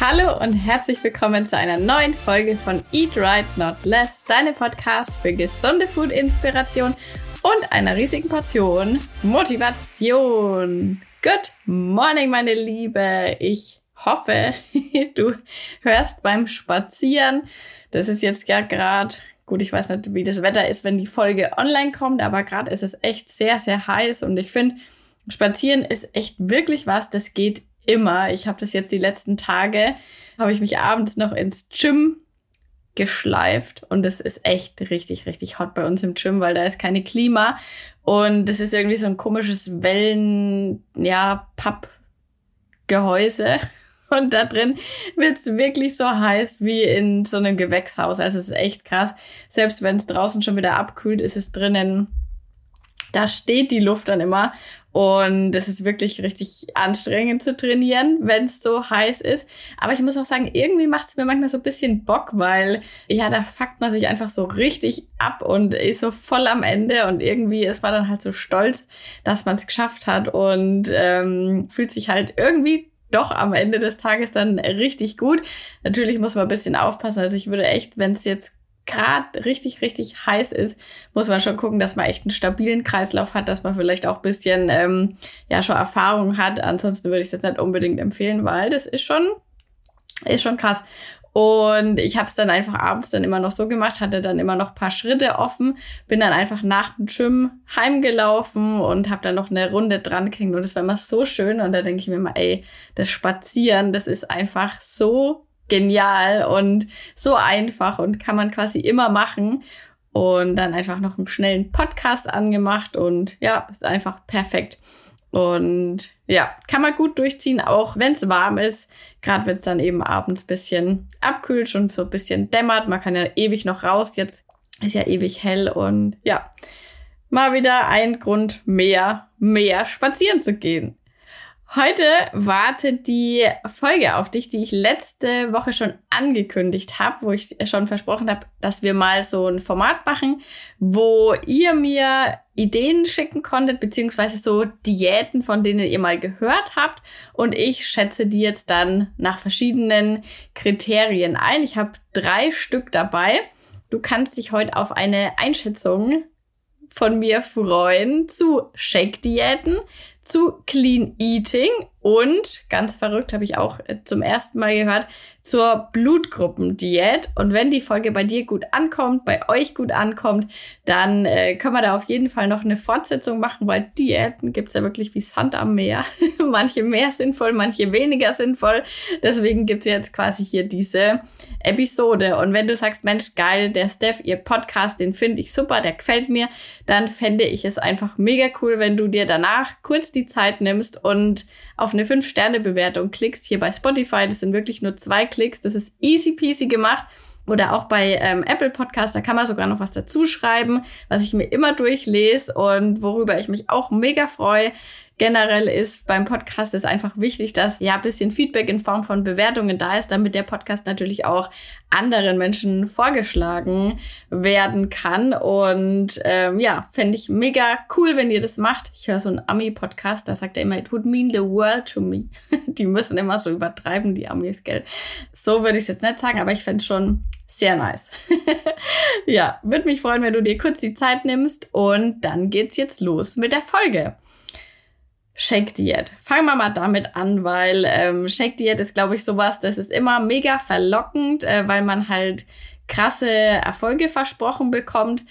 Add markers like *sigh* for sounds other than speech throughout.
Hallo und herzlich willkommen zu einer neuen Folge von Eat Right Not Less, deinem Podcast für gesunde Food-Inspiration und einer riesigen Portion Motivation. Good morning, meine Liebe. Ich hoffe, *laughs* du hörst beim Spazieren. Das ist jetzt ja gerade, gut, ich weiß nicht, wie das Wetter ist, wenn die Folge online kommt, aber gerade ist es echt sehr, sehr heiß und ich finde, Spazieren ist echt wirklich was, das geht immer. Ich habe das jetzt die letzten Tage, habe ich mich abends noch ins Gym geschleift und es ist echt richtig, richtig hot bei uns im Gym, weil da ist keine Klima und das ist irgendwie so ein komisches Wellen, ja, Pappgehäuse. *laughs* Und da drin wird's wirklich so heiß wie in so einem Gewächshaus. Also es ist echt krass. Selbst wenn es draußen schon wieder abkühlt, ist es drinnen da steht die Luft dann immer und es ist wirklich richtig anstrengend zu trainieren, wenn es so heiß ist. Aber ich muss auch sagen, irgendwie macht es mir manchmal so ein bisschen Bock, weil ja, da fuckt man sich einfach so richtig ab und ist so voll am Ende und irgendwie ist man dann halt so stolz, dass man es geschafft hat und ähm, fühlt sich halt irgendwie doch am Ende des Tages dann richtig gut. Natürlich muss man ein bisschen aufpassen. Also ich würde echt, wenn es jetzt gerade richtig, richtig heiß ist, muss man schon gucken, dass man echt einen stabilen Kreislauf hat, dass man vielleicht auch bisschen ähm, ja schon Erfahrung hat. Ansonsten würde ich das nicht unbedingt empfehlen, weil das ist schon, ist schon krass. Und ich habe es dann einfach abends dann immer noch so gemacht, hatte dann immer noch paar Schritte offen, bin dann einfach nach dem Gym heimgelaufen und habe dann noch eine Runde dran gehängt und das war immer so schön und da denke ich mir immer, ey, das Spazieren, das ist einfach so genial und so einfach und kann man quasi immer machen. Und dann einfach noch einen schnellen Podcast angemacht und ja, ist einfach perfekt. Und ja, kann man gut durchziehen, auch wenn es warm ist. Gerade wenn es dann eben abends bisschen abkühlt und so ein bisschen dämmert. Man kann ja ewig noch raus. Jetzt ist ja ewig hell und ja, mal wieder ein Grund mehr, mehr spazieren zu gehen. Heute wartet die Folge auf dich, die ich letzte Woche schon angekündigt habe, wo ich schon versprochen habe, dass wir mal so ein Format machen, wo ihr mir Ideen schicken konntet, beziehungsweise so Diäten, von denen ihr mal gehört habt. Und ich schätze die jetzt dann nach verschiedenen Kriterien ein. Ich habe drei Stück dabei. Du kannst dich heute auf eine Einschätzung von mir freuen zu Shake-Diäten, zu Clean Eating und ganz verrückt habe ich auch äh, zum ersten Mal gehört zur Blutgruppendiät. Und wenn die Folge bei dir gut ankommt, bei euch gut ankommt, dann äh, können wir da auf jeden Fall noch eine Fortsetzung machen, weil Diäten gibt's ja wirklich wie Sand am Meer. *laughs* manche mehr sinnvoll, manche weniger sinnvoll. Deswegen gibt's jetzt quasi hier diese Episode. Und wenn du sagst, Mensch, geil, der Steph, ihr Podcast, den finde ich super, der gefällt mir, dann fände ich es einfach mega cool, wenn du dir danach kurz die Zeit nimmst und auf eine 5-Sterne-Bewertung klickst hier bei Spotify. Das sind wirklich nur zwei Klicks. Das ist easy peasy gemacht. Oder auch bei ähm, Apple Podcast, da kann man sogar noch was dazu schreiben, was ich mir immer durchlese und worüber ich mich auch mega freue generell ist beim Podcast ist einfach wichtig, dass ja ein bisschen Feedback in Form von Bewertungen da ist, damit der Podcast natürlich auch anderen Menschen vorgeschlagen werden kann. Und ähm, ja, fände ich mega cool, wenn ihr das macht. Ich höre so einen Ami-Podcast, da sagt er immer, it would mean the world to me. *laughs* die müssen immer so übertreiben, die Amis, gell? So würde ich es jetzt nicht sagen, aber ich fände es schon sehr nice. *laughs* ja, würde mich freuen, wenn du dir kurz die Zeit nimmst und dann geht's jetzt los mit der Folge. Shake Diät. Fangen wir mal damit an, weil ähm, Shake Diät ist, glaube ich, sowas, das ist immer mega verlockend, äh, weil man halt krasse Erfolge versprochen bekommt.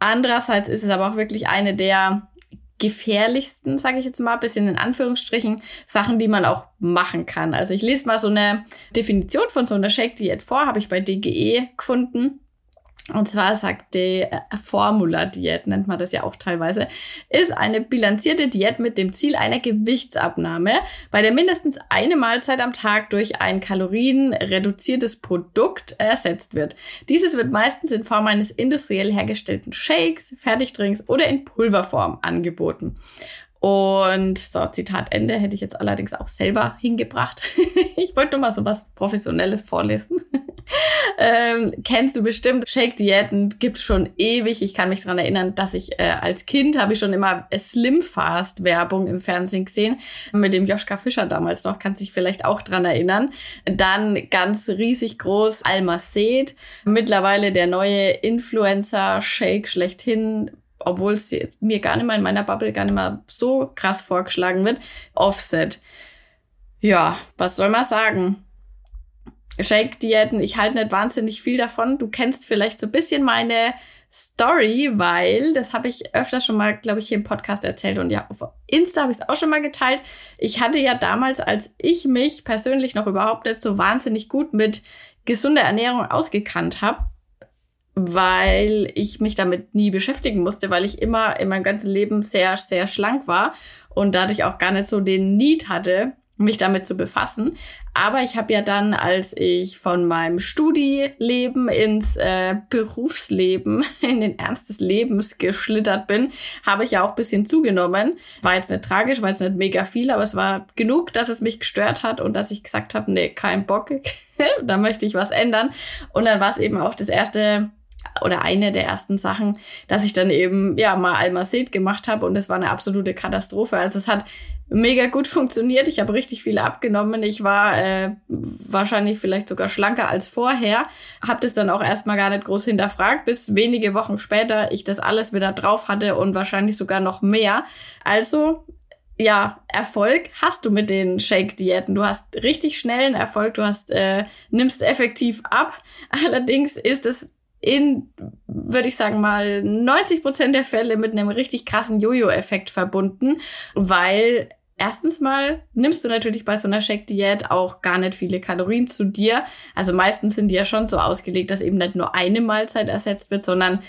Andererseits ist es aber auch wirklich eine der gefährlichsten, sage ich jetzt mal, bisschen in Anführungsstrichen, Sachen, die man auch machen kann. Also ich lese mal so eine Definition von so einer Shake Diät vor, habe ich bei DGE gefunden. Und zwar sagt die äh, Formula-Diät, nennt man das ja auch teilweise, ist eine bilanzierte Diät mit dem Ziel einer Gewichtsabnahme, bei der mindestens eine Mahlzeit am Tag durch ein kalorienreduziertes Produkt ersetzt wird. Dieses wird meistens in Form eines industriell hergestellten Shakes, Fertigdrinks oder in Pulverform angeboten. Und so, Zitat Ende hätte ich jetzt allerdings auch selber hingebracht. *laughs* ich wollte nur mal so was Professionelles vorlesen. *laughs* ähm, kennst du bestimmt. Shake-Diäten gibt's schon ewig. Ich kann mich dran erinnern, dass ich äh, als Kind habe ich schon immer Slim Fast Werbung im Fernsehen gesehen. Mit dem Joschka Fischer damals noch, kannst dich vielleicht auch dran erinnern. Dann ganz riesig groß Almacet. Mittlerweile der neue Influencer-Shake schlechthin obwohl es mir gar nicht mal in meiner Bubble gar nicht mal so krass vorgeschlagen wird, Offset. Ja, was soll man sagen? Shake-Diäten, ich halte nicht wahnsinnig viel davon. Du kennst vielleicht so ein bisschen meine Story, weil das habe ich öfter schon mal, glaube ich, hier im Podcast erzählt und ja, auf Insta habe ich es auch schon mal geteilt. Ich hatte ja damals, als ich mich persönlich noch überhaupt nicht so wahnsinnig gut mit gesunder Ernährung ausgekannt habe, weil ich mich damit nie beschäftigen musste, weil ich immer in meinem ganzen Leben sehr, sehr schlank war und dadurch auch gar nicht so den Need hatte, mich damit zu befassen. Aber ich habe ja dann, als ich von meinem Studieleben ins äh, Berufsleben, *laughs* in den Ernst des Lebens geschlittert bin, habe ich ja auch bisschen zugenommen. War jetzt nicht tragisch, war jetzt nicht mega viel, aber es war genug, dass es mich gestört hat und dass ich gesagt habe, nee, kein Bock, *laughs* da möchte ich was ändern. Und dann war es eben auch das erste oder eine der ersten Sachen, dass ich dann eben ja mal Almacet gemacht habe und es war eine absolute Katastrophe. Also es hat mega gut funktioniert. Ich habe richtig viel abgenommen. Ich war äh, wahrscheinlich vielleicht sogar schlanker als vorher. Habe das dann auch erstmal gar nicht groß hinterfragt, bis wenige Wochen später ich das alles wieder drauf hatte und wahrscheinlich sogar noch mehr. Also ja, Erfolg hast du mit den Shake-Diäten. Du hast richtig schnellen Erfolg, du hast, äh, nimmst effektiv ab. Allerdings ist es in, würde ich sagen mal, 90 Prozent der Fälle mit einem richtig krassen Jojo-Effekt verbunden, weil erstens mal nimmst du natürlich bei so einer Shake-Diät auch gar nicht viele Kalorien zu dir. Also meistens sind die ja schon so ausgelegt, dass eben nicht nur eine Mahlzeit ersetzt wird, sondern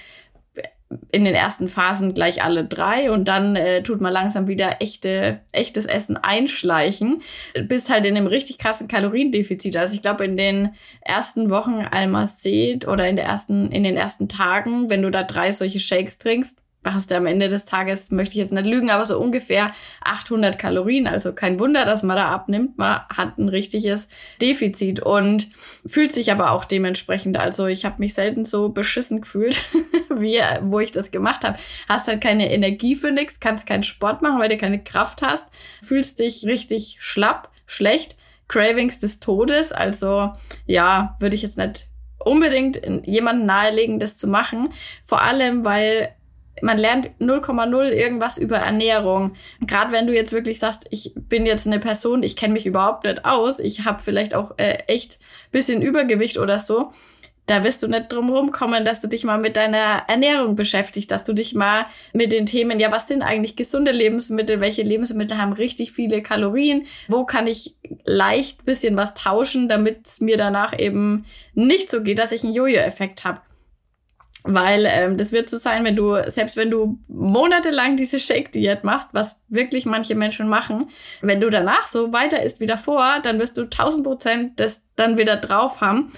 in den ersten Phasen gleich alle drei und dann äh, tut man langsam wieder echte, echtes Essen einschleichen. Bist halt in einem richtig krassen Kaloriendefizit. Also ich glaube, in den ersten Wochen Almacet oder in der ersten, in den ersten Tagen, wenn du da drei solche Shakes trinkst, hast du am Ende des Tages, möchte ich jetzt nicht lügen, aber so ungefähr 800 Kalorien. Also kein Wunder, dass man da abnimmt. Man hat ein richtiges Defizit und fühlt sich aber auch dementsprechend. Also ich habe mich selten so beschissen gefühlt, *laughs* wie wo ich das gemacht habe. Hast halt keine Energie für nichts, kannst keinen Sport machen, weil du keine Kraft hast, fühlst dich richtig schlapp, schlecht. Cravings des Todes. Also ja, würde ich jetzt nicht unbedingt jemanden nahelegen, das zu machen. Vor allem, weil man lernt 0,0 irgendwas über Ernährung. Gerade wenn du jetzt wirklich sagst, ich bin jetzt eine Person, ich kenne mich überhaupt nicht aus, ich habe vielleicht auch äh, echt bisschen Übergewicht oder so, da wirst du nicht drum rumkommen, dass du dich mal mit deiner Ernährung beschäftigst, dass du dich mal mit den Themen, ja, was sind eigentlich gesunde Lebensmittel, welche Lebensmittel haben richtig viele Kalorien, wo kann ich leicht bisschen was tauschen, damit es mir danach eben nicht so geht, dass ich einen Jojo-Effekt habe. Weil ähm, das wird so sein, wenn du, selbst wenn du monatelang diese Shake-Diät machst, was wirklich manche Menschen machen, wenn du danach so weiter isst wie davor, dann wirst du 1000 Prozent das dann wieder drauf haben.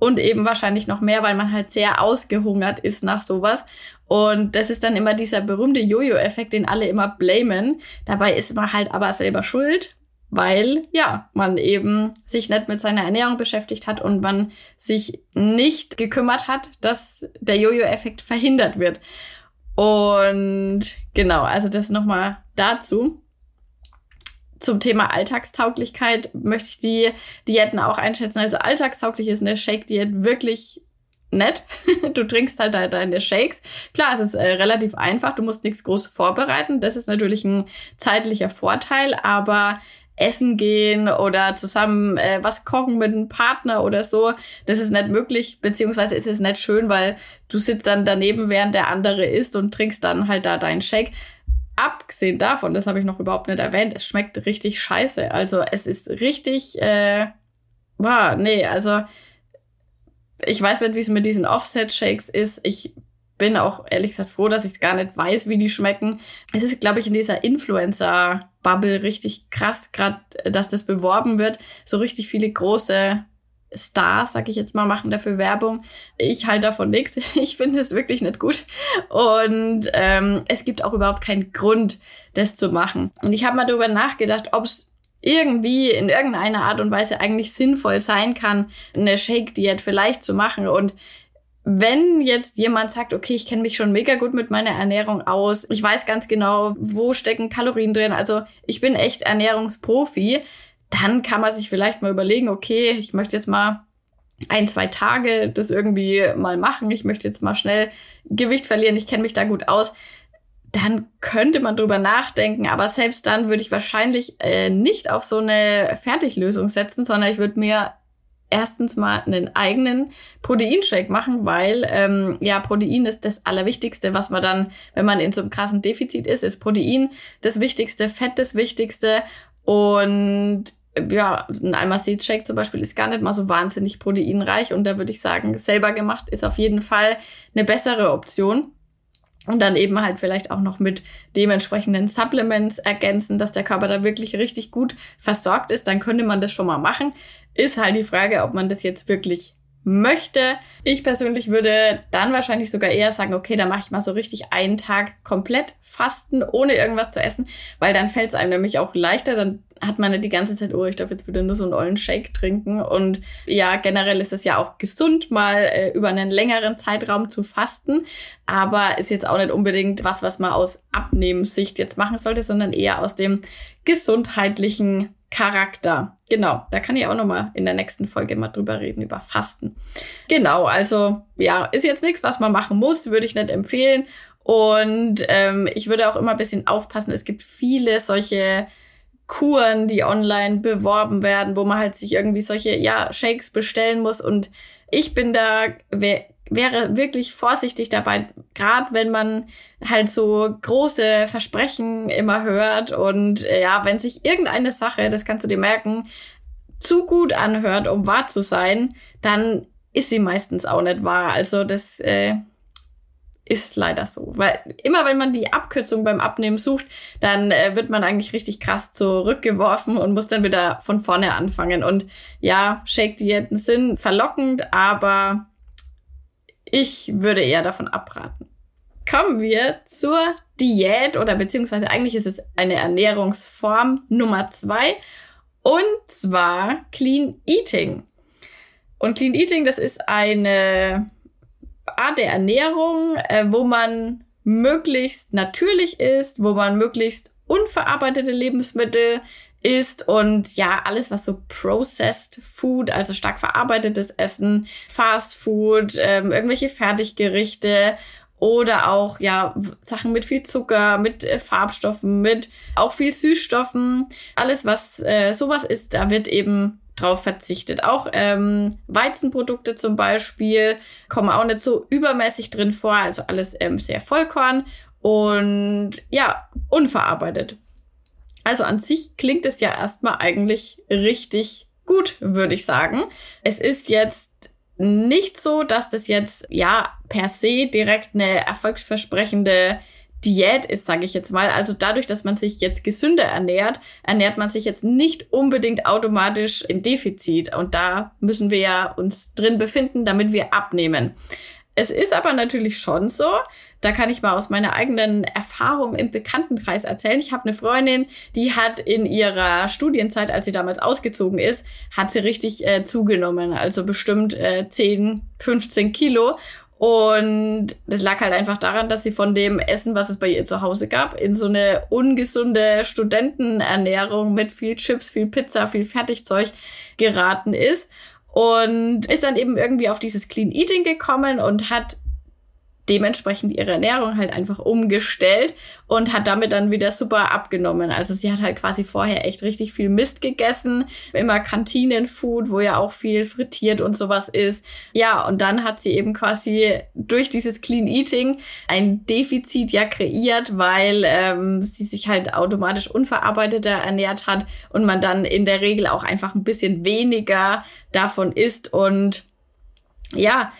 Und eben wahrscheinlich noch mehr, weil man halt sehr ausgehungert ist nach sowas. Und das ist dann immer dieser berühmte Jojo-Effekt, den alle immer blamen. Dabei ist man halt aber selber schuld, weil ja, man eben sich nicht mit seiner Ernährung beschäftigt hat und man sich nicht gekümmert hat, dass der Jojo-Effekt verhindert wird. Und genau, also das nochmal dazu. Zum Thema Alltagstauglichkeit möchte ich die Diäten auch einschätzen. Also alltagstauglich ist eine Shake-Diät wirklich nett. *laughs* Du trinkst halt deine Shakes. Klar, es ist äh, relativ einfach. Du musst nichts groß vorbereiten. Das ist natürlich ein zeitlicher Vorteil. Aber essen gehen oder zusammen äh, was kochen mit einem Partner oder so. Das ist nicht möglich, beziehungsweise ist es nicht schön, weil du sitzt dann daneben, während der andere isst und trinkst dann halt da deinen Shake. Abgesehen davon, das habe ich noch überhaupt nicht erwähnt, es schmeckt richtig scheiße. Also es ist richtig, äh, wow, nee, also ich weiß nicht, wie es mit diesen Offset-Shakes ist. Ich bin auch ehrlich gesagt froh, dass ich gar nicht weiß, wie die schmecken. Es ist, glaube ich, in dieser Influencer-Bubble richtig krass, gerade, dass das beworben wird. So richtig viele große Stars, sag ich jetzt mal, machen dafür Werbung. Ich halte davon nichts. *laughs* Ich finde es wirklich nicht gut. Und ähm, es gibt auch überhaupt keinen Grund, das zu machen. Und ich habe mal darüber nachgedacht, ob es irgendwie in irgendeiner Art und Weise eigentlich sinnvoll sein kann, eine Shake-Diät vielleicht zu machen. Und wenn jetzt jemand sagt, okay, ich kenne mich schon mega gut mit meiner Ernährung aus, ich weiß ganz genau, wo stecken Kalorien drin, also ich bin echt Ernährungsprofi, dann kann man sich vielleicht mal überlegen, okay, ich möchte jetzt mal ein, zwei Tage das irgendwie mal machen, ich möchte jetzt mal schnell Gewicht verlieren, ich kenne mich da gut aus dann könnte man drüber nachdenken. Aber selbst dann würde ich wahrscheinlich äh, nicht auf so eine Fertiglösung setzen, sondern ich würde mir erstens mal einen eigenen Proteinshake machen, weil ähm, ja Protein ist das Allerwichtigste, was man dann, wenn man in so einem krassen Defizit ist, ist Protein das Wichtigste, Fett das Wichtigste. Und ja, ein Alma Seed Shake zum Beispiel ist gar nicht mal so wahnsinnig proteinreich. Und da würde ich sagen, selber gemacht ist auf jeden Fall eine bessere Option und dann eben halt vielleicht auch noch mit dementsprechenden Supplements ergänzen, dass der Körper da wirklich richtig gut versorgt ist, dann könnte man das schon mal machen. Ist halt die Frage, ob man das jetzt wirklich möchte. Ich persönlich würde dann wahrscheinlich sogar eher sagen, okay, da mache ich mal so richtig einen Tag komplett fasten, ohne irgendwas zu essen, weil dann fällt es einem nämlich auch leichter, dann hat man nicht die ganze Zeit, oh, ich darf jetzt wieder nur so einen ollen Shake trinken. Und ja, generell ist es ja auch gesund, mal äh, über einen längeren Zeitraum zu fasten. Aber ist jetzt auch nicht unbedingt was, was man aus Abnehmenssicht jetzt machen sollte, sondern eher aus dem gesundheitlichen Charakter. Genau, da kann ich auch noch mal in der nächsten Folge mal drüber reden, über Fasten. Genau, also ja, ist jetzt nichts, was man machen muss, würde ich nicht empfehlen. Und ähm, ich würde auch immer ein bisschen aufpassen, es gibt viele solche Kuren, die online beworben werden, wo man halt sich irgendwie solche, ja, Shakes bestellen muss. Und ich bin da, wäre wirklich vorsichtig dabei, gerade wenn man halt so große Versprechen immer hört und äh, ja, wenn sich irgendeine Sache, das kannst du dir merken, zu gut anhört, um wahr zu sein, dann ist sie meistens auch nicht wahr. Also das äh, ist leider so. Weil immer wenn man die Abkürzung beim Abnehmen sucht, dann äh, wird man eigentlich richtig krass zurückgeworfen und muss dann wieder von vorne anfangen. Und ja, Shake-Diäten sind verlockend, aber ich würde eher davon abraten. Kommen wir zur Diät oder beziehungsweise eigentlich ist es eine Ernährungsform Nummer zwei und zwar Clean Eating. Und Clean Eating, das ist eine Art der Ernährung, äh, wo man möglichst natürlich ist, wo man möglichst unverarbeitete Lebensmittel isst und ja, alles, was so processed Food, also stark verarbeitetes Essen, Fast Food, ähm, irgendwelche Fertiggerichte oder auch ja Sachen mit viel Zucker, mit äh, Farbstoffen, mit auch viel Süßstoffen, alles was äh, sowas ist, da wird eben drauf verzichtet. Auch ähm, Weizenprodukte zum Beispiel kommen auch nicht so übermäßig drin vor, also alles ähm, sehr Vollkorn und ja, unverarbeitet. Also an sich klingt es ja erstmal eigentlich richtig gut, würde ich sagen. Es ist jetzt nicht so, dass das jetzt ja per se direkt eine erfolgsversprechende Diät ist, sage ich jetzt mal. Also dadurch, dass man sich jetzt gesünder ernährt, ernährt man sich jetzt nicht unbedingt automatisch im Defizit. Und da müssen wir ja uns drin befinden, damit wir abnehmen. Es ist aber natürlich schon so, da kann ich mal aus meiner eigenen Erfahrung im Bekanntenkreis erzählen. Ich habe eine Freundin, die hat in ihrer Studienzeit, als sie damals ausgezogen ist, hat sie richtig äh, zugenommen. Also bestimmt äh, 10, 15 Kilo. Und das lag halt einfach daran, dass sie von dem Essen, was es bei ihr zu Hause gab, in so eine ungesunde Studentenernährung mit viel Chips, viel Pizza, viel Fertigzeug geraten ist. Und ist dann eben irgendwie auf dieses Clean Eating gekommen und hat dementsprechend ihre Ernährung halt einfach umgestellt und hat damit dann wieder super abgenommen. Also sie hat halt quasi vorher echt richtig viel Mist gegessen, immer Kantinenfood, wo ja auch viel frittiert und sowas ist. Ja, und dann hat sie eben quasi durch dieses Clean Eating ein Defizit ja kreiert, weil ähm, sie sich halt automatisch unverarbeiteter ernährt hat und man dann in der Regel auch einfach ein bisschen weniger davon isst und ja,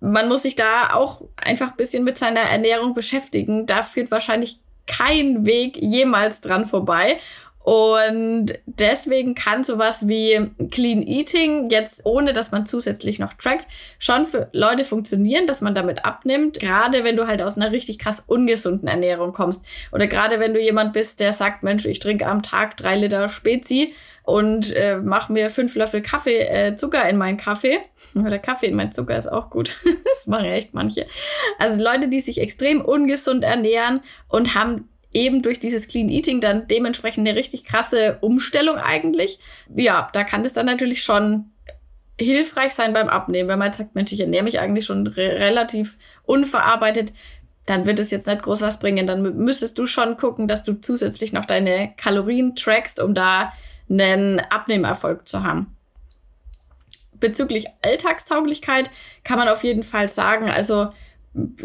man muss sich da auch einfach ein bisschen mit seiner Ernährung beschäftigen. Da führt wahrscheinlich kein Weg jemals dran vorbei. Und deswegen kann sowas wie Clean Eating jetzt, ohne dass man zusätzlich noch trackt, schon für Leute funktionieren, dass man damit abnimmt. Gerade wenn du halt aus einer richtig krass ungesunden Ernährung kommst. Oder gerade wenn du jemand bist, der sagt, Mensch, ich trinke am Tag drei Liter Spezi und äh, mache mir fünf Löffel Kaffee, äh, Zucker in meinen Kaffee. *laughs* Oder Kaffee in meinen Zucker ist auch gut. *laughs* das machen echt manche. Also Leute, die sich extrem ungesund ernähren und haben eben durch dieses Clean Eating dann dementsprechend eine richtig krasse Umstellung eigentlich. Ja, da kann das dann natürlich schon hilfreich sein beim Abnehmen, wenn man sagt, Mensch, ich ernähre mich eigentlich schon re relativ unverarbeitet, dann wird es jetzt nicht groß was bringen. Dann müsstest du schon gucken, dass du zusätzlich noch deine Kalorien trackst, um da einen Abnehmerfolg zu haben. Bezüglich Alltagstauglichkeit kann man auf jeden Fall sagen, also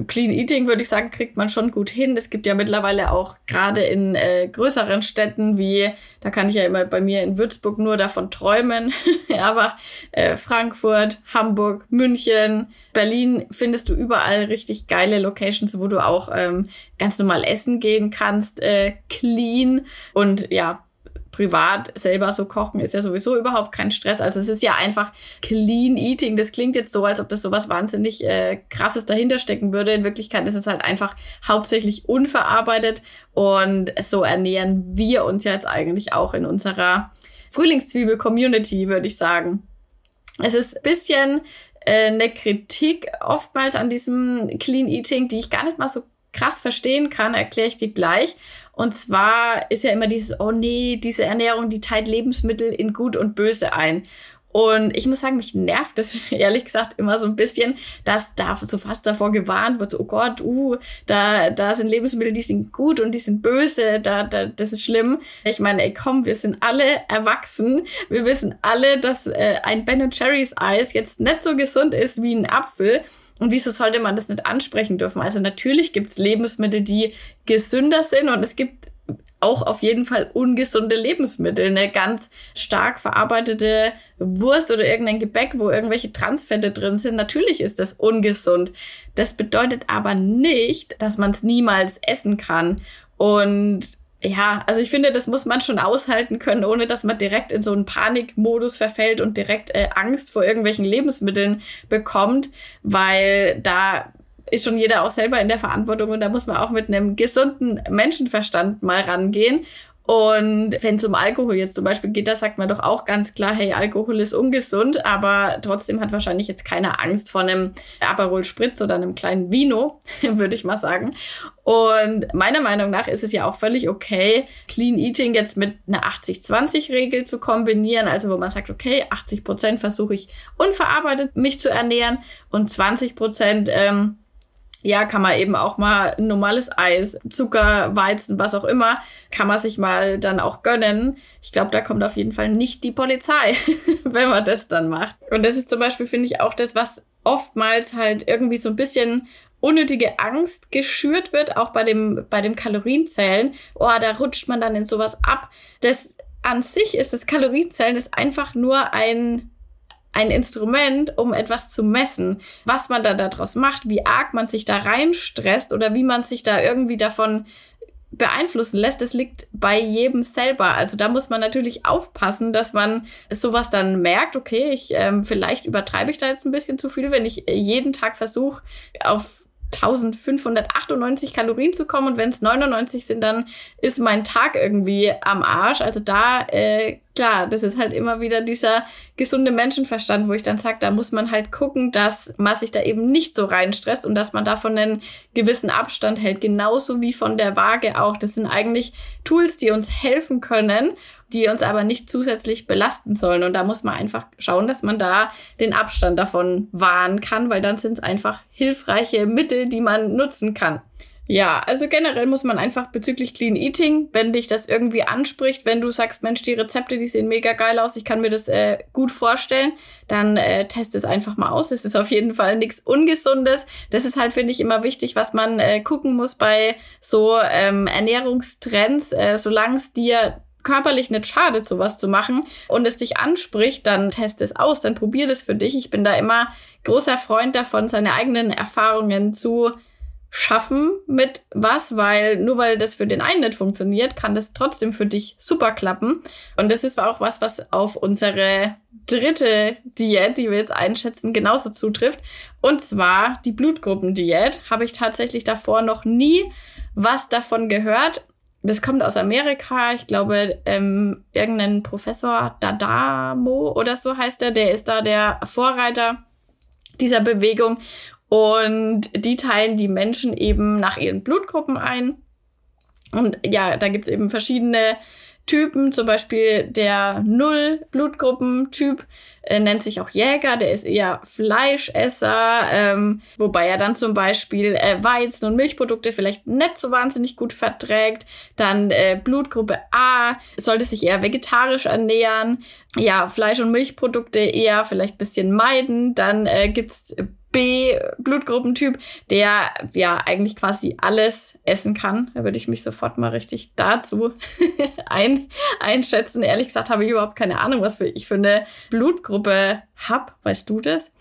Clean Eating, würde ich sagen, kriegt man schon gut hin. Es gibt ja mittlerweile auch gerade in äh, größeren Städten wie, da kann ich ja immer bei mir in Würzburg nur davon träumen, *laughs* aber äh, Frankfurt, Hamburg, München, Berlin findest du überall richtig geile Locations, wo du auch ähm, ganz normal essen gehen kannst, äh, clean und ja, privat selber so kochen ist ja sowieso überhaupt kein Stress. Also es ist ja einfach Clean Eating. Das klingt jetzt so, als ob das so was wahnsinnig äh, krasses dahinter stecken würde. In Wirklichkeit ist es halt einfach hauptsächlich unverarbeitet und so ernähren wir uns ja jetzt eigentlich auch in unserer Frühlingszwiebel-Community, würde ich sagen. Es ist ein bisschen äh, eine Kritik oftmals an diesem Clean Eating, die ich gar nicht mal so krass verstehen kann, erkläre ich dir gleich. Und zwar ist ja immer dieses, oh nee, diese Ernährung, die teilt Lebensmittel in gut und böse ein. Und ich muss sagen, mich nervt das *laughs* ehrlich gesagt immer so ein bisschen, dass da so fast davor gewarnt wird, so, oh Gott, uh, da, da sind Lebensmittel, die sind gut und die sind böse, da, da, das ist schlimm. Ich meine, ey, komm, wir sind alle erwachsen. Wir wissen alle, dass äh, ein Ben Cherries Eis jetzt nicht so gesund ist wie ein Apfel. Und wieso sollte man das nicht ansprechen dürfen? Also natürlich gibt es Lebensmittel, die gesünder sind und es gibt auch auf jeden Fall ungesunde Lebensmittel. Eine ganz stark verarbeitete Wurst oder irgendein Gebäck, wo irgendwelche Transfette drin sind. Natürlich ist das ungesund. Das bedeutet aber nicht, dass man es niemals essen kann. Und ja, also ich finde, das muss man schon aushalten können, ohne dass man direkt in so einen Panikmodus verfällt und direkt äh, Angst vor irgendwelchen Lebensmitteln bekommt, weil da ist schon jeder auch selber in der Verantwortung und da muss man auch mit einem gesunden Menschenverstand mal rangehen und wenn es um Alkohol jetzt zum Beispiel geht, da sagt man doch auch ganz klar, hey, Alkohol ist ungesund, aber trotzdem hat wahrscheinlich jetzt keine Angst vor einem Aperol Spritz oder einem kleinen Vino, *laughs* würde ich mal sagen. Und meiner Meinung nach ist es ja auch völlig okay, Clean Eating jetzt mit einer 80-20-Regel zu kombinieren, also wo man sagt, okay, 80 Prozent versuche ich unverarbeitet mich zu ernähren und 20 Prozent ähm, ja, kann man eben auch mal ein normales Eis, Zucker, Weizen, was auch immer, kann man sich mal dann auch gönnen. Ich glaube, da kommt auf jeden Fall nicht die Polizei, *laughs* wenn man das dann macht. Und das ist zum Beispiel, finde ich, auch das, was oftmals halt irgendwie so ein bisschen unnötige Angst geschürt wird, auch bei dem, bei dem Kalorienzählen. Oh, da rutscht man dann in sowas ab. Das an sich ist das Kalorienzählen ist einfach nur ein ein Instrument, um etwas zu messen. Was man da daraus macht, wie arg man sich da reinstresst oder wie man sich da irgendwie davon beeinflussen lässt, das liegt bei jedem selber. Also da muss man natürlich aufpassen, dass man sowas dann merkt, okay, ich ähm, vielleicht übertreibe ich da jetzt ein bisschen zu viel, wenn ich jeden Tag versuche, auf 1598 Kalorien zu kommen und wenn es 99 sind, dann ist mein Tag irgendwie am Arsch. Also da äh, klar, das ist halt immer wieder dieser gesunde Menschenverstand, wo ich dann sage, da muss man halt gucken, dass man sich da eben nicht so reinstresst und dass man davon einen gewissen Abstand hält. Genauso wie von der Waage auch. Das sind eigentlich Tools, die uns helfen können, die uns aber nicht zusätzlich belasten sollen. Und da muss man einfach schauen, dass man da den Abstand davon wahren kann, weil dann sind es einfach hilfreiche Mittel, die man nutzen kann. Ja, also generell muss man einfach bezüglich Clean Eating, wenn dich das irgendwie anspricht, wenn du sagst, Mensch, die Rezepte, die sehen mega geil aus, ich kann mir das äh, gut vorstellen, dann äh, test es einfach mal aus. Es ist auf jeden Fall nichts Ungesundes. Das ist halt, finde ich, immer wichtig, was man äh, gucken muss bei so ähm, Ernährungstrends, äh, solange es dir körperlich nicht schadet, sowas zu machen und es dich anspricht, dann test es aus, dann probier das für dich. Ich bin da immer großer Freund davon, seine eigenen Erfahrungen zu schaffen mit was, weil nur weil das für den einen nicht funktioniert, kann das trotzdem für dich super klappen. Und das ist auch was, was auf unsere dritte Diät, die wir jetzt einschätzen, genauso zutrifft. Und zwar die Blutgruppendiät. Habe ich tatsächlich davor noch nie was davon gehört. Das kommt aus Amerika. Ich glaube, ähm, irgendein Professor Dadamo oder so heißt er, der ist da der Vorreiter dieser Bewegung. Und die teilen die Menschen eben nach ihren Blutgruppen ein. Und ja, da gibt's eben verschiedene Typen, zum Beispiel der Null-Blutgruppentyp äh, nennt sich auch Jäger, der ist eher Fleischesser, ähm, wobei er dann zum Beispiel äh, Weizen und Milchprodukte vielleicht nicht so wahnsinnig gut verträgt. Dann äh, Blutgruppe A sollte sich eher vegetarisch ernähren, ja, Fleisch- und Milchprodukte eher vielleicht bisschen meiden. Dann äh, gibt's B-Blutgruppentyp, der ja eigentlich quasi alles essen kann. Da würde ich mich sofort mal richtig dazu *laughs* ein, einschätzen. Ehrlich gesagt habe ich überhaupt keine Ahnung, was für ich für eine Blutgruppe hab. Weißt du das?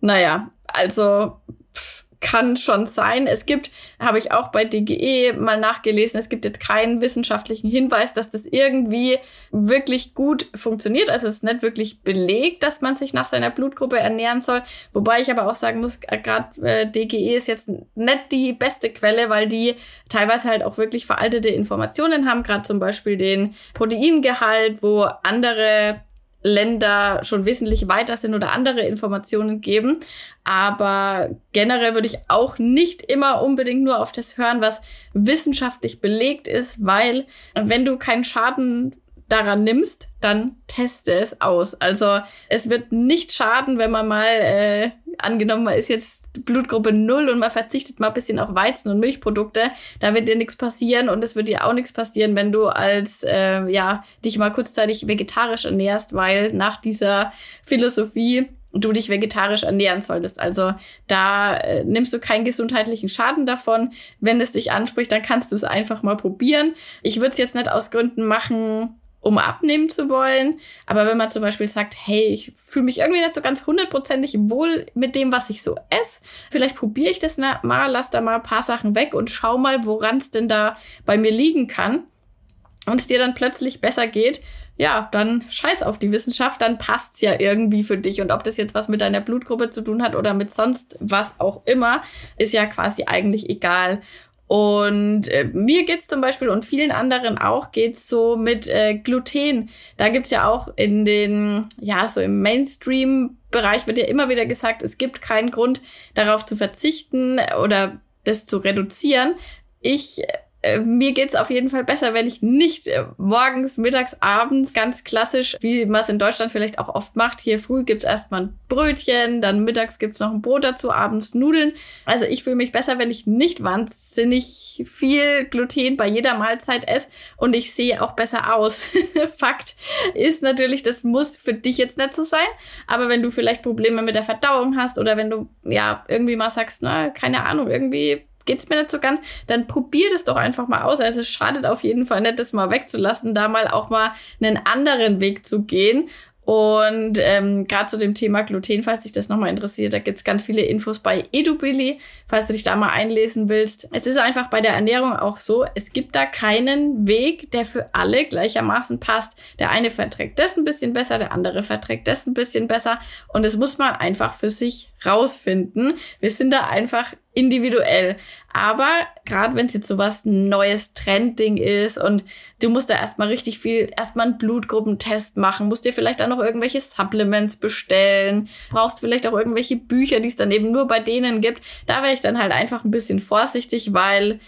Naja, also kann schon sein. Es gibt, habe ich auch bei DGE mal nachgelesen, es gibt jetzt keinen wissenschaftlichen Hinweis, dass das irgendwie wirklich gut funktioniert. Also es ist nicht wirklich belegt, dass man sich nach seiner Blutgruppe ernähren soll. Wobei ich aber auch sagen muss, äh, gerade äh, DGE ist jetzt nicht die beste Quelle, weil die teilweise halt auch wirklich veraltete Informationen haben, gerade zum Beispiel den Proteingehalt, wo andere Länder schon wesentlich weiter sind oder andere Informationen geben. Aber generell würde ich auch nicht immer unbedingt nur auf das hören, was wissenschaftlich belegt ist, weil wenn du keinen Schaden daran nimmst, dann teste es aus. Also es wird nicht schaden, wenn man mal, äh, angenommen, man ist jetzt Blutgruppe 0 und man verzichtet mal ein bisschen auf Weizen und Milchprodukte, da wird dir nichts passieren und es wird dir auch nichts passieren, wenn du als, äh, ja, dich mal kurzzeitig vegetarisch ernährst, weil nach dieser Philosophie du dich vegetarisch ernähren solltest. Also da äh, nimmst du keinen gesundheitlichen Schaden davon. Wenn es dich anspricht, dann kannst du es einfach mal probieren. Ich würde es jetzt nicht aus Gründen machen, um abnehmen zu wollen. Aber wenn man zum Beispiel sagt, hey, ich fühle mich irgendwie nicht so ganz hundertprozentig wohl mit dem, was ich so esse, vielleicht probiere ich das mal, lass da mal ein paar Sachen weg und schau mal, woran es denn da bei mir liegen kann. Und es dir dann plötzlich besser geht, ja, dann scheiß auf die Wissenschaft, dann passt's ja irgendwie für dich. Und ob das jetzt was mit deiner Blutgruppe zu tun hat oder mit sonst was auch immer, ist ja quasi eigentlich egal. Und äh, mir geht's zum Beispiel und vielen anderen auch geht's so mit äh, Gluten. Da gibt's ja auch in den, ja, so im Mainstream-Bereich wird ja immer wieder gesagt, es gibt keinen Grund darauf zu verzichten oder das zu reduzieren. Ich äh, mir geht's auf jeden Fall besser, wenn ich nicht äh, morgens, mittags, abends ganz klassisch, wie man es in Deutschland vielleicht auch oft macht. Hier früh gibt's erstmal ein Brötchen, dann mittags gibt's noch ein Brot dazu, abends Nudeln. Also ich fühle mich besser, wenn ich nicht wahnsinnig viel Gluten bei jeder Mahlzeit esse und ich sehe auch besser aus. *laughs* Fakt ist natürlich, das muss für dich jetzt nicht so sein, aber wenn du vielleicht Probleme mit der Verdauung hast oder wenn du ja irgendwie mal sagst, na, keine Ahnung, irgendwie geht's mir nicht so ganz, dann probier das doch einfach mal aus. Also es schadet auf jeden Fall nicht, das mal wegzulassen, da mal auch mal einen anderen Weg zu gehen und ähm, gerade zu dem Thema Gluten, falls dich das nochmal interessiert, da gibt's ganz viele Infos bei EduBilly, falls du dich da mal einlesen willst. Es ist einfach bei der Ernährung auch so, es gibt da keinen Weg, der für alle gleichermaßen passt. Der eine verträgt das ein bisschen besser, der andere verträgt das ein bisschen besser. Und das muss man einfach für sich rausfinden. Wir sind da einfach individuell. Aber gerade wenn es jetzt so was neues Trendding ist und du musst da erstmal richtig viel, erstmal einen Blutgruppentest machen, musst dir vielleicht dann noch irgendwelche Supplements bestellen, brauchst vielleicht auch irgendwelche Bücher, die es dann eben nur bei denen gibt. Da wäre ich dann halt einfach ein bisschen vorsichtig, weil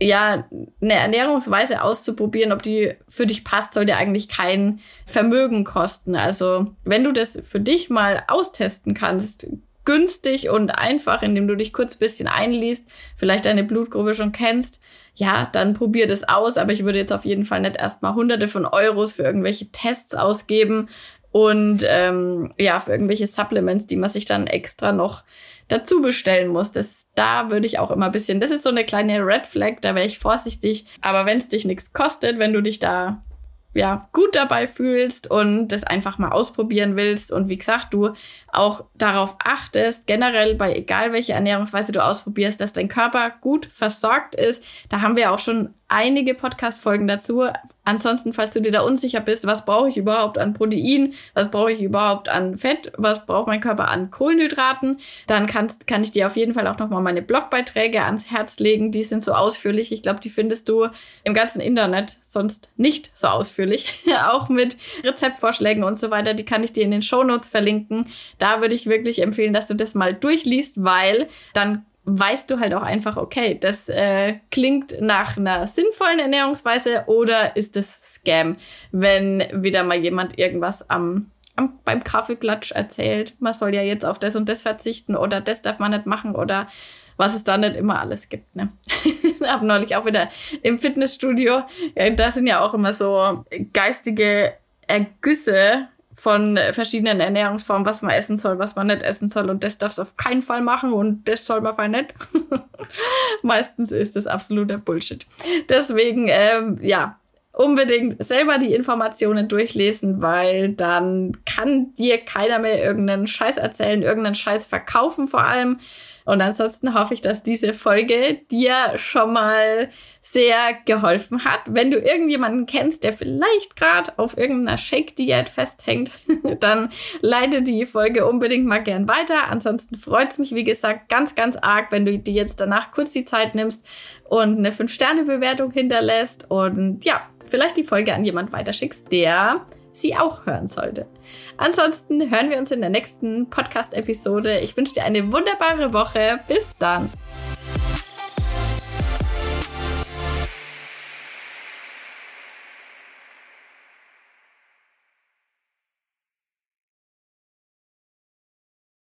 ja, eine Ernährungsweise auszuprobieren, ob die für dich passt, soll dir eigentlich kein Vermögen kosten. Also, wenn du das für dich mal austesten kannst, günstig und einfach, indem du dich kurz bisschen einliest, vielleicht deine Blutgruppe schon kennst, ja, dann probier das aus. Aber ich würde jetzt auf jeden Fall nicht erstmal hunderte von Euros für irgendwelche Tests ausgeben und ähm, ja, für irgendwelche Supplements, die man sich dann extra noch dazu bestellen muss. Das, da würde ich auch immer ein bisschen, das ist so eine kleine Red Flag, da wäre ich vorsichtig. Aber wenn es dich nichts kostet, wenn du dich da ja, gut dabei fühlst und das einfach mal ausprobieren willst und wie gesagt, du auch darauf achtest, generell bei egal welche Ernährungsweise du ausprobierst, dass dein Körper gut versorgt ist. Da haben wir auch schon einige Podcast-Folgen dazu. Ansonsten, falls du dir da unsicher bist, was brauche ich überhaupt an Protein, was brauche ich überhaupt an Fett, was braucht mein Körper an Kohlenhydraten, dann kannst, kann ich dir auf jeden Fall auch nochmal meine Blogbeiträge ans Herz legen. Die sind so ausführlich. Ich glaube, die findest du im ganzen Internet sonst nicht so ausführlich. *laughs* auch mit Rezeptvorschlägen und so weiter. Die kann ich dir in den Show Notes verlinken. Da würde ich wirklich empfehlen, dass du das mal durchliest, weil dann weißt du halt auch einfach, okay, das äh, klingt nach einer sinnvollen Ernährungsweise oder ist das Scam, wenn wieder mal jemand irgendwas am, am beim Kaffeeklatsch erzählt, man soll ja jetzt auf das und das verzichten oder das darf man nicht machen oder was es da nicht immer alles gibt. Ne? *laughs* Hab neulich auch wieder im Fitnessstudio, ja, da sind ja auch immer so geistige Ergüsse von verschiedenen Ernährungsformen, was man essen soll, was man nicht essen soll. Und das darf es auf keinen Fall machen und das soll man nicht. *laughs* Meistens ist das absoluter Bullshit. Deswegen, ähm, ja, unbedingt selber die Informationen durchlesen, weil dann kann dir keiner mehr irgendeinen Scheiß erzählen, irgendeinen Scheiß verkaufen vor allem. Und ansonsten hoffe ich, dass diese Folge dir schon mal sehr geholfen hat. Wenn du irgendjemanden kennst, der vielleicht gerade auf irgendeiner Shake-Diät festhängt, *laughs* dann leite die Folge unbedingt mal gern weiter. Ansonsten freut es mich, wie gesagt, ganz, ganz arg, wenn du dir jetzt danach kurz die Zeit nimmst und eine 5-Sterne-Bewertung hinterlässt und ja, vielleicht die Folge an jemand weiterschickst, der sie auch hören sollte. Ansonsten hören wir uns in der nächsten Podcast-Episode. Ich wünsche dir eine wunderbare Woche. Bis dann.